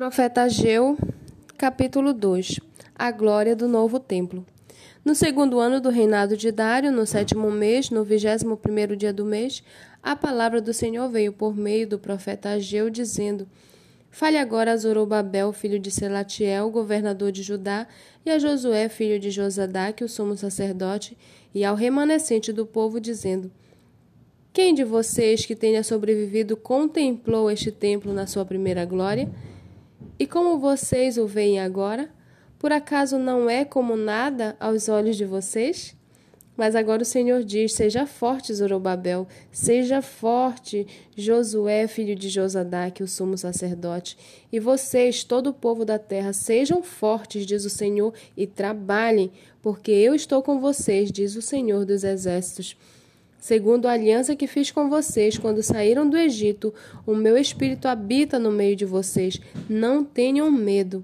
Profeta Ageu, capítulo 2 A glória do novo templo. No segundo ano do reinado de Dário, no sétimo mês, no vigésimo primeiro dia do mês, a palavra do Senhor veio por meio do profeta Ageu, dizendo: Fale agora a Zorobabel, filho de Selatiel, governador de Judá, e a Josué, filho de Josadaque, o sumo sacerdote, e ao remanescente do povo, dizendo: Quem de vocês que tenha sobrevivido contemplou este templo na sua primeira glória? E como vocês o veem agora? Por acaso não é como nada aos olhos de vocês? Mas agora o Senhor diz: Seja forte, Zorobabel, seja forte, Josué, filho de Josadaque, o sumo sacerdote. E vocês, todo o povo da terra, sejam fortes, diz o Senhor, e trabalhem, porque eu estou com vocês, diz o Senhor dos exércitos. Segundo a aliança que fiz com vocês quando saíram do Egito, o meu espírito habita no meio de vocês. Não tenham medo.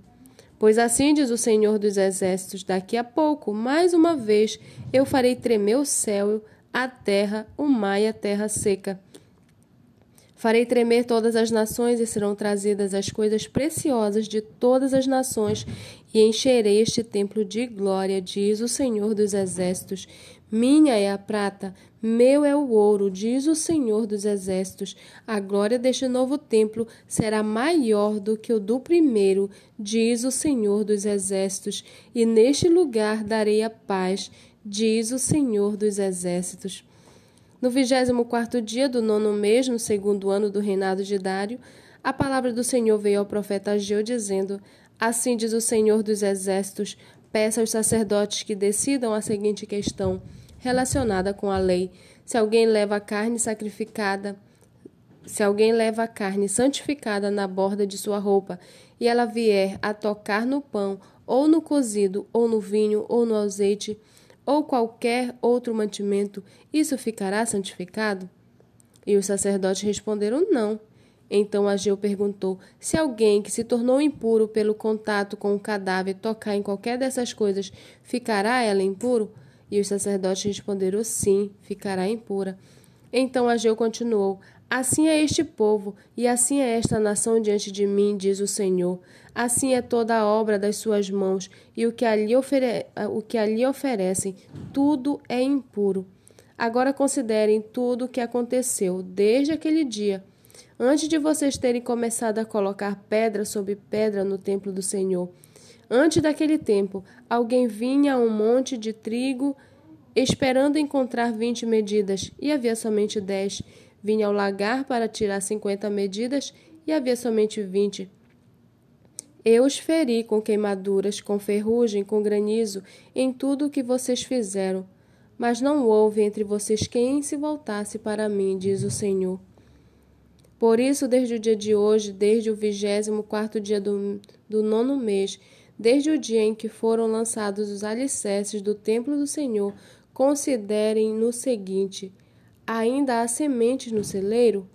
Pois assim diz o Senhor dos Exércitos: daqui a pouco, mais uma vez, eu farei tremer o céu, a terra, o mar e a terra seca. Farei tremer todas as nações e serão trazidas as coisas preciosas de todas as nações, e encherei este templo de glória, diz o Senhor dos Exércitos. Minha é a prata, meu é o ouro, diz o Senhor dos Exércitos. A glória deste novo templo será maior do que o do primeiro, diz o Senhor dos Exércitos, e neste lugar darei a paz, diz o Senhor dos Exércitos. No vigésimo quarto dia do nono mês, no segundo ano do reinado de Dário, a palavra do Senhor veio ao profeta Ageu, dizendo: Assim diz o Senhor dos Exércitos: peça aos sacerdotes que decidam a seguinte questão relacionada com a lei. Se alguém leva a carne sacrificada, se alguém leva a carne santificada na borda de sua roupa, e ela vier a tocar no pão, ou no cozido, ou no vinho, ou no azeite, ou qualquer outro mantimento, isso ficará santificado? E os sacerdotes responderam não. Então Ageu perguntou: Se alguém que se tornou impuro pelo contato com o cadáver tocar em qualquer dessas coisas, ficará ela impuro? E os sacerdotes responderam: Sim, ficará impura. Então Ageu continuou: Assim é este povo, e assim é esta nação diante de mim, diz o Senhor. Assim é toda a obra das suas mãos, e o que ali, ofere... o que ali oferecem, tudo é impuro. Agora considerem tudo o que aconteceu desde aquele dia, antes de vocês terem começado a colocar pedra sobre pedra no templo do Senhor. Antes daquele tempo, alguém vinha a um monte de trigo esperando encontrar vinte medidas, e havia somente dez vinha ao lagar para tirar cinquenta medidas e havia somente vinte. Eu os feri com queimaduras, com ferrugem, com granizo, em tudo o que vocês fizeram. Mas não houve entre vocês quem se voltasse para mim, diz o Senhor. Por isso, desde o dia de hoje, desde o vigésimo quarto dia do, do nono mês, desde o dia em que foram lançados os alicerces do templo do Senhor, considerem no seguinte: ainda há sementes no celeiro?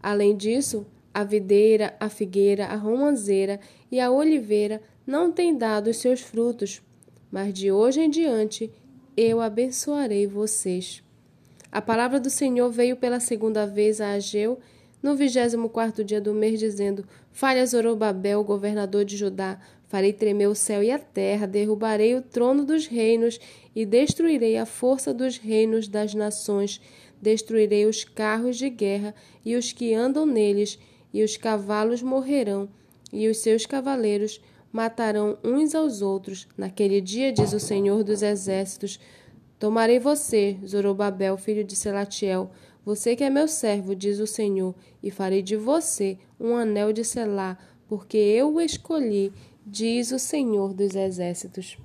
Além disso, a videira, a figueira, a romanceira e a oliveira não têm dado os seus frutos, mas de hoje em diante eu abençoarei vocês. A palavra do Senhor veio pela segunda vez a Ageu no vigésimo quarto dia do mês, dizendo: Fale a Zorobabel, governador de Judá, farei tremer o céu e a terra, derrubarei o trono dos reinos e destruirei a força dos reinos das nações, destruirei os carros de guerra e os que andam neles, e os cavalos morrerão, e os seus cavaleiros matarão uns aos outros. Naquele dia, diz o Senhor dos Exércitos, tomarei você, Zorobabel, filho de Selatiel, você que é meu servo, diz o Senhor, e farei de você um anel de selar, porque eu o escolhi, diz o Senhor dos Exércitos.